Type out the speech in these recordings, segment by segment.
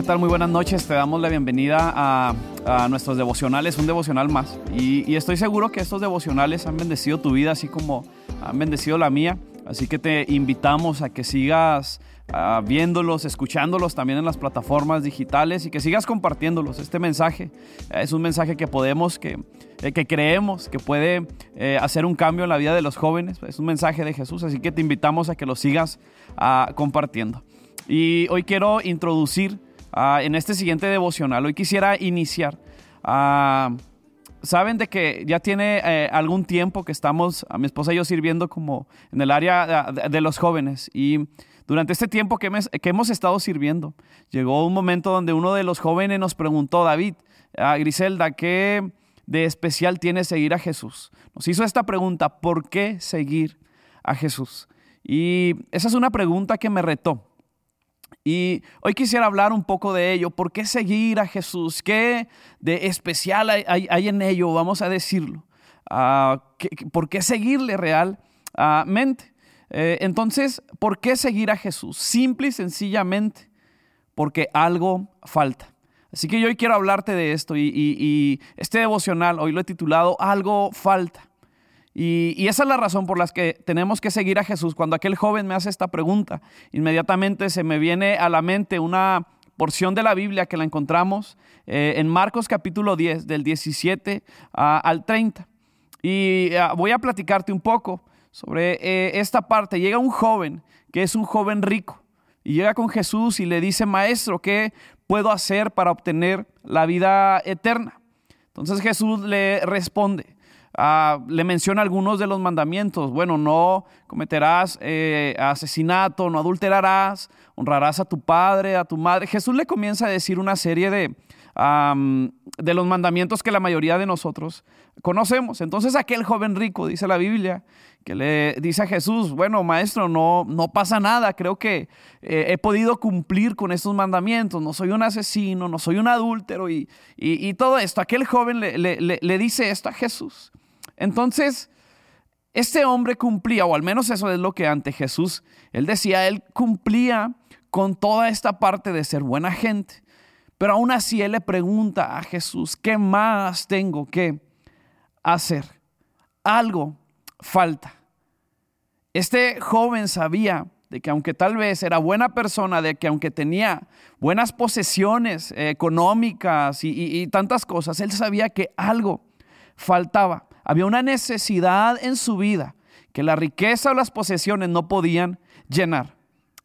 ¿qué tal? Muy buenas noches. Te damos la bienvenida a, a nuestros devocionales, un devocional más. Y, y, estoy seguro que estos devocionales han bendecido tu vida, así como han bendecido la mía. Así que te invitamos a que sigas uh, viéndolos, escuchándolos también en las plataformas digitales y que sigas compartiéndolos. Este mensaje es un mensaje que podemos, que, eh, que creemos que puede eh, hacer un cambio en la vida de los jóvenes. Es un mensaje de Jesús, así que te invitamos a que lo sigas uh, compartiendo. Y hoy quiero introducir uh, en este siguiente devocional, hoy quisiera iniciar. Uh, Saben de que ya tiene eh, algún tiempo que estamos, a mi esposa y yo, sirviendo como en el área de, los jóvenes. Y durante este tiempo que, que, hemos estado sirviendo, llegó un momento donde uno de los jóvenes nos preguntó, David, uh, Griselda, ¿qué de especial tiene seguir a Jesús? Nos hizo esta pregunta, ¿por qué seguir a Jesús? Y esa es una pregunta que me retó. Y hoy quisiera hablar un poco de ello. ¿Por qué seguir a Jesús? ¿Qué de especial hay, en ello? Vamos a decirlo. ¿qué, ¿Por qué seguirle realmente? Eh, entonces, ¿por qué seguir a Jesús? Simple y sencillamente porque algo falta. Así que yo hoy quiero hablarte de esto y, y este devocional, hoy lo he titulado Algo falta. Y, esa es la razón por la que tenemos que seguir a Jesús. Cuando aquel joven me hace esta pregunta, inmediatamente se me viene a la mente una porción de la Biblia que la encontramos eh, en Marcos capítulo 10, del 17 uh, al 30. Y uh, voy a platicarte un poco sobre eh, esta parte. Llega un joven que es un joven rico y llega con Jesús y le dice, maestro, ¿qué puedo hacer para obtener la vida eterna? Entonces Jesús le responde, Uh, le menciona algunos de los mandamientos. Bueno, no cometerás eh, asesinato, no adulterarás, honrarás a tu padre, a tu madre. Jesús le comienza a decir una serie de, de los mandamientos que la mayoría de nosotros conocemos. Entonces aquel joven rico, dice la Biblia, que le dice a Jesús, bueno, maestro, no, no pasa nada, creo que eh, he podido cumplir con estos mandamientos, no soy un asesino, no soy un adúltero y, y, y todo esto. Aquel joven le, le, le dice esto a Jesús. Entonces, este hombre cumplía, o al menos eso es lo que ante Jesús, él decía, él cumplía con toda esta parte de ser buena gente. Pero aún así él le pregunta a Jesús, ¿qué más tengo que hacer? Algo falta. Este joven sabía de que aunque tal vez era buena persona, de que aunque tenía buenas posesiones eh, económicas y, tantas cosas, él sabía que algo faltaba. Había una necesidad en su vida que la riqueza o las posesiones no podían llenar.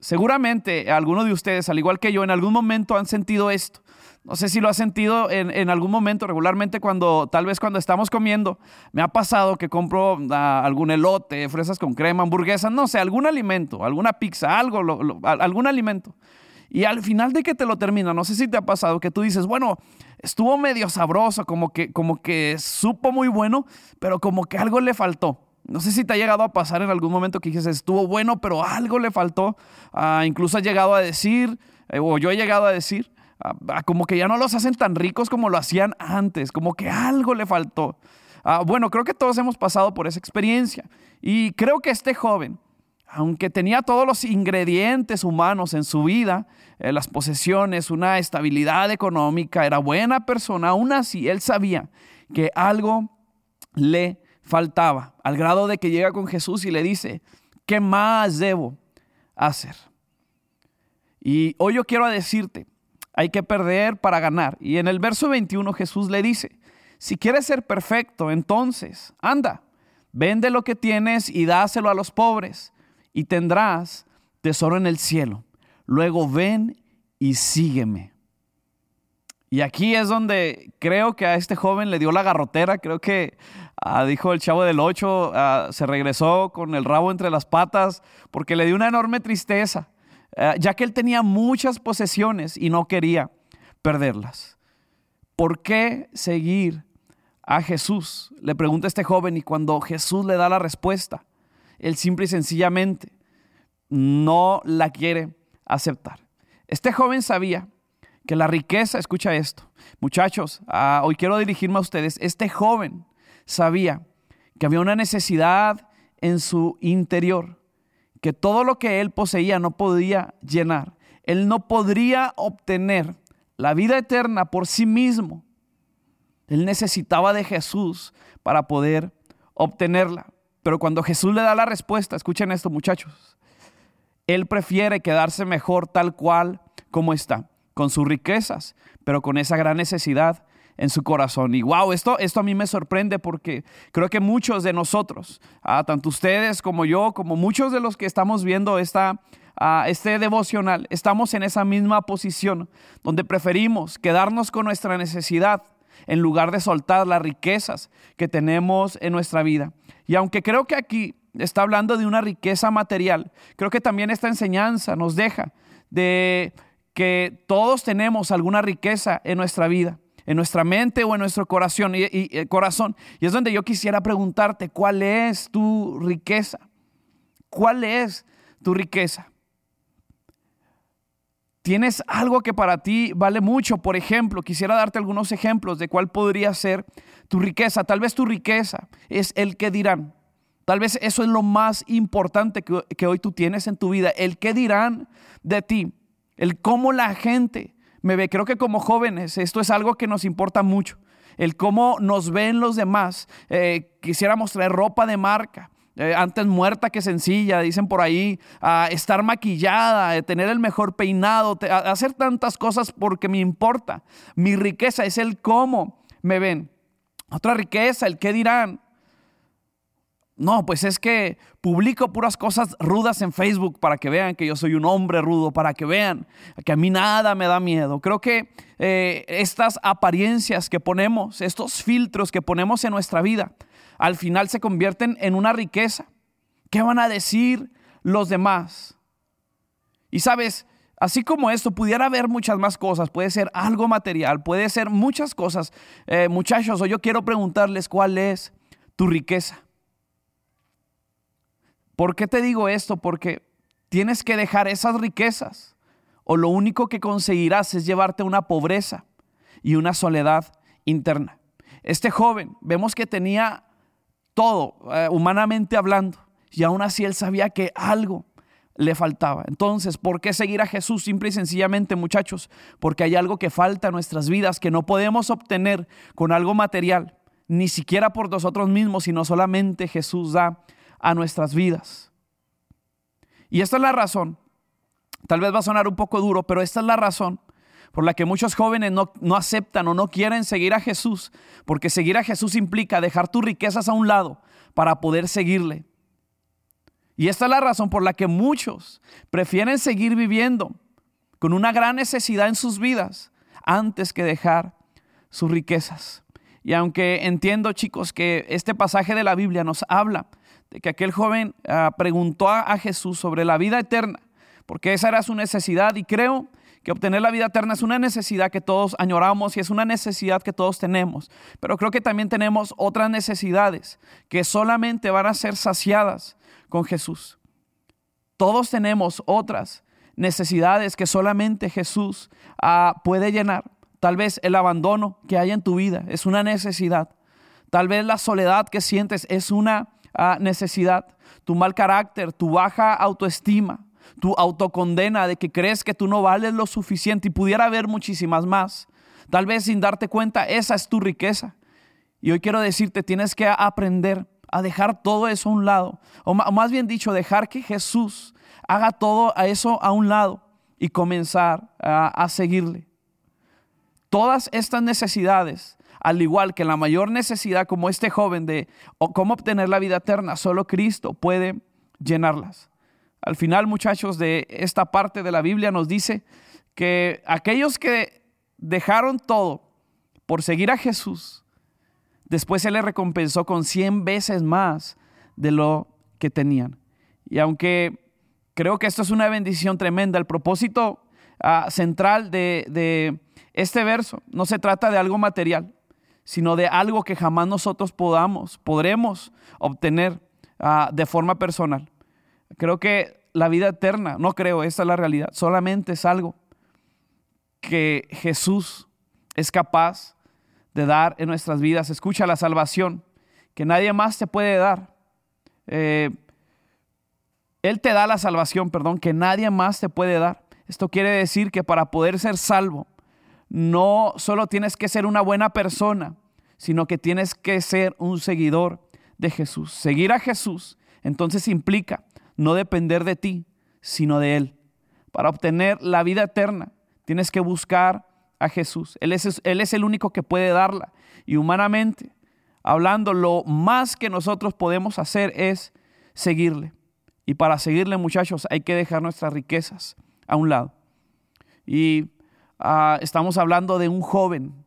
Seguramente algunos de ustedes, al igual que yo, en algún momento han sentido esto. No sé si lo has sentido en, en, algún momento, regularmente cuando, tal vez cuando estamos comiendo, me ha pasado que compro uh, algún elote, fresas con crema, hamburguesas, no sé, algún alimento, alguna pizza, algo, algún alimento. Y al final de que te lo termina, no sé si te ha pasado que tú dices, bueno, estuvo medio sabroso, como que, como que supo muy bueno, pero como que algo le faltó. No sé si te ha llegado a pasar en algún momento que dices, estuvo bueno, pero algo le faltó. Uh, incluso has llegado a decir, eh, o yo he llegado a decir, uh, como que ya no los hacen tan ricos como lo hacían antes, como que algo le faltó. Bueno, creo que todos hemos pasado por esa experiencia. Y creo que este joven, aunque tenía todos los ingredientes humanos en su vida, eh, las posesiones, una estabilidad económica, era buena persona, aún así él sabía que algo le faltaba, al grado de que llega con Jesús y le dice, ¿qué más debo hacer? Y hoy yo quiero decirte, hay que perder para ganar. Y en el verso 21 Jesús le dice, si quieres ser perfecto, entonces, anda, vende lo que tienes y dáselo a los pobres y tendrás tesoro en el cielo. Luego ven y sígueme. Y aquí es donde creo que a este joven le dio la garrotera, creo que uh, dijo el chavo del 8, uh, se regresó con el rabo entre las patas porque le dio una enorme tristeza, uh, ya que él tenía muchas posesiones y no quería perderlas. ¿Por qué seguir a Jesús? Le pregunta este joven y cuando Jesús le da la respuesta, él simple y sencillamente no la quiere aceptar. Este joven sabía que la riqueza, escucha esto, muchachos, uh, hoy quiero dirigirme a ustedes, este joven sabía que había una necesidad en su interior, que todo lo que él poseía no podía llenar. él no podría obtener la vida eterna por sí mismo. Él necesitaba de Jesús para poder obtenerla. Pero cuando Jesús le da la respuesta, escuchen esto muchachos, Él prefiere quedarse mejor tal cual como está, con sus riquezas, pero con esa gran necesidad en su corazón. Y wow, esto, esto a mí me sorprende porque creo que muchos de nosotros, ah, tanto ustedes como yo, como muchos de los que estamos viendo esta, ah, este devocional, estamos en esa misma posición donde preferimos quedarnos con nuestra necesidad en lugar de soltar las riquezas que tenemos en nuestra vida. Y aunque creo que aquí está hablando de una riqueza material, creo que también esta enseñanza nos deja de que todos tenemos alguna riqueza en nuestra vida, en nuestra mente o en nuestro corazón. Y, eh, corazón. y es donde yo quisiera preguntarte, ¿cuál es tu riqueza? ¿Cuál es tu riqueza? Tienes algo que para ti vale mucho. Por ejemplo, quisiera darte algunos ejemplos de cuál podría ser tu riqueza. Tal vez tu riqueza es el que dirán. Tal vez eso es lo más importante que, hoy tú tienes en tu vida. El que dirán de ti. El cómo la gente me ve. Creo que como jóvenes esto es algo que nos importa mucho. El cómo nos ven los demás. Eh, quisiéramos traer ropa de marca. Eh, antes muerta que sencilla, dicen por ahí, estar maquillada, tener el mejor peinado, hacer tantas cosas porque me importa. Mi riqueza es el cómo me ven. Otra riqueza, el qué dirán. No, pues es que publico puras cosas rudas en Facebook para que vean que yo soy un hombre rudo, para que vean que a mí nada me da miedo. Creo que eh, estas apariencias que ponemos, estos filtros que ponemos en nuestra vida, al final se convierten en una riqueza. ¿Qué van a decir los demás? Y sabes, así como esto, pudiera haber muchas más cosas. Puede ser algo material, puede ser muchas cosas. Eh, muchachos, hoy yo quiero preguntarles cuál es tu riqueza. ¿Por qué te digo esto? Porque tienes que dejar esas riquezas o lo único que conseguirás es llevarte una pobreza y una soledad interna. Este joven, vemos que tenía todo, eh, humanamente hablando. Y aún así él sabía que algo le faltaba. Entonces, ¿por qué seguir a Jesús? Simple y sencillamente, muchachos, porque hay algo que falta en nuestras vidas que no podemos obtener con algo material, ni siquiera por nosotros mismos, sino solamente Jesús da a nuestras vidas. Y esta es la razón, tal vez va a sonar un poco duro, pero esta es la razón por la que muchos jóvenes no, aceptan o no quieren seguir a Jesús, porque seguir a Jesús implica dejar tus riquezas a un lado para poder seguirle. Y esta es la razón por la que muchos prefieren seguir viviendo con una gran necesidad en sus vidas antes que dejar sus riquezas. Y aunque entiendo, chicos, que este pasaje de la Biblia nos habla de que aquel joven ah, preguntó a Jesús sobre la vida eterna, porque esa era su necesidad, y creo que obtener la vida eterna es una necesidad que todos añoramos y es una necesidad que todos tenemos. Pero creo que también tenemos otras necesidades que solamente van a ser saciadas con Jesús. Todos tenemos otras necesidades que solamente Jesús ah, puede llenar. Tal vez el abandono que hay en tu vida es una necesidad. Tal vez la soledad que sientes es una ah, necesidad. Tu mal carácter, tu baja autoestima, tu autocondena de que crees que tú no vales lo suficiente y pudiera haber muchísimas más. Tal vez sin darte cuenta, esa es tu riqueza. Y hoy quiero decirte, tienes que aprender a dejar todo eso a un lado. O más bien dicho, dejar que Jesús haga todo eso a un lado y comenzar a, a seguirle. Todas estas necesidades, al igual que la mayor necesidad como este joven de cómo obtener la vida eterna, solo Cristo puede llenarlas. Al final, muchachos, de esta parte de la Biblia nos dice que aquellos que dejaron todo por seguir a Jesús, después Él les recompensó con 100 veces más de lo que tenían. Y aunque creo que esto es una bendición tremenda, el propósito ah, central de, este verso no se trata de algo material, sino de algo que jamás nosotros podamos, podremos obtener ah, de forma personal. Creo que la vida eterna, no creo, esa es la realidad, solamente es algo que Jesús es capaz de dar en nuestras vidas. Escucha la salvación que nadie más te puede dar. Eh, él te da la salvación, perdón, que nadie más te puede dar. Esto quiere decir que para poder ser salvo, no solo tienes que ser una buena persona, sino que tienes que ser un seguidor de Jesús. Seguir a Jesús entonces implica no depender de ti, sino de Él. Para obtener la vida eterna, tienes que buscar a Jesús. Él es, el único que puede darla. Y humanamente, hablando, lo más que nosotros podemos hacer es seguirle. Y para seguirle, muchachos, hay que dejar nuestras riquezas a un lado. Y ah, estamos hablando de un joven.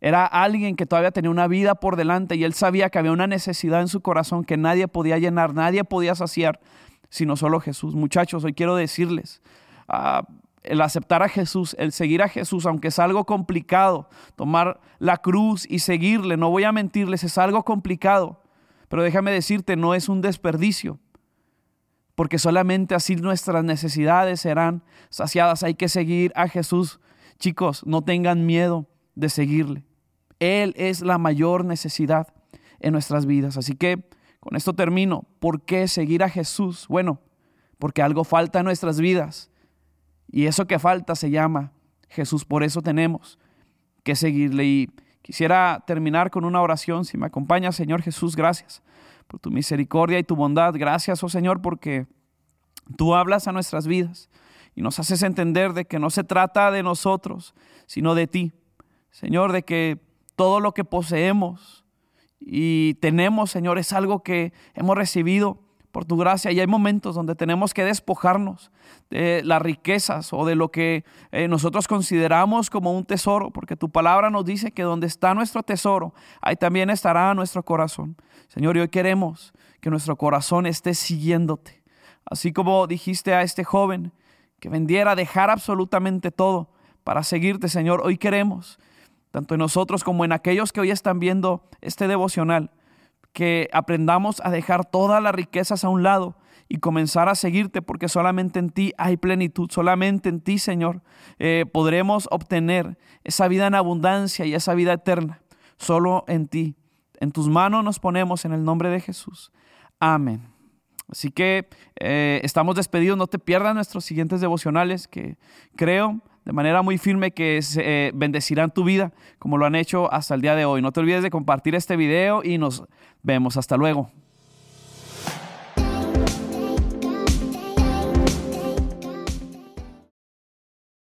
Era alguien que todavía tenía una vida por delante y él sabía que había una necesidad en su corazón que nadie podía llenar, nadie podía saciar, sino solo Jesús. Muchachos, hoy quiero decirles, ah, el aceptar a Jesús, el seguir a Jesús, aunque es algo complicado, tomar la cruz y seguirle, no voy a mentirles, es algo complicado, pero déjame decirte, no es un desperdicio, porque solamente así nuestras necesidades serán saciadas. Hay que seguir a Jesús. Chicos, no tengan miedo de seguirle. Él es la mayor necesidad en nuestras vidas. Así que con esto termino. ¿Por qué seguir a Jesús? Bueno, porque algo falta en nuestras vidas y eso que falta se llama Jesús. Por eso tenemos que seguirle. Y quisiera terminar con una oración. Si me acompaña, Señor Jesús, gracias por tu misericordia y tu bondad. Gracias, oh Señor, porque tú hablas a nuestras vidas y nos haces entender de que no se trata de nosotros, sino de ti. Señor, de que todo lo que poseemos y tenemos, Señor, es algo que hemos recibido por tu gracia. Y hay momentos donde tenemos que despojarnos de las riquezas o de lo que eh, nosotros consideramos como un tesoro, porque tu palabra nos dice que donde está nuestro tesoro, ahí también estará nuestro corazón. Señor, y hoy queremos que nuestro corazón esté siguiéndote. Así como dijiste a este joven que vendiera, dejar absolutamente todo para seguirte, Señor, hoy queremos, tanto en nosotros como en aquellos que hoy están viendo este devocional, que aprendamos a dejar todas las riquezas a un lado y comenzar a seguirte porque solamente en ti hay plenitud, solamente en ti, Señor, eh, podremos obtener esa vida en abundancia y esa vida eterna, solo en ti. En tus manos nos ponemos en el nombre de Jesús. Amén. Así que eh, estamos despedidos, no te pierdas nuestros siguientes devocionales que creo de manera muy firme que se, eh, bendecirán tu vida como lo han hecho hasta el día de hoy. No te olvides de compartir este video y nos vemos. Hasta luego.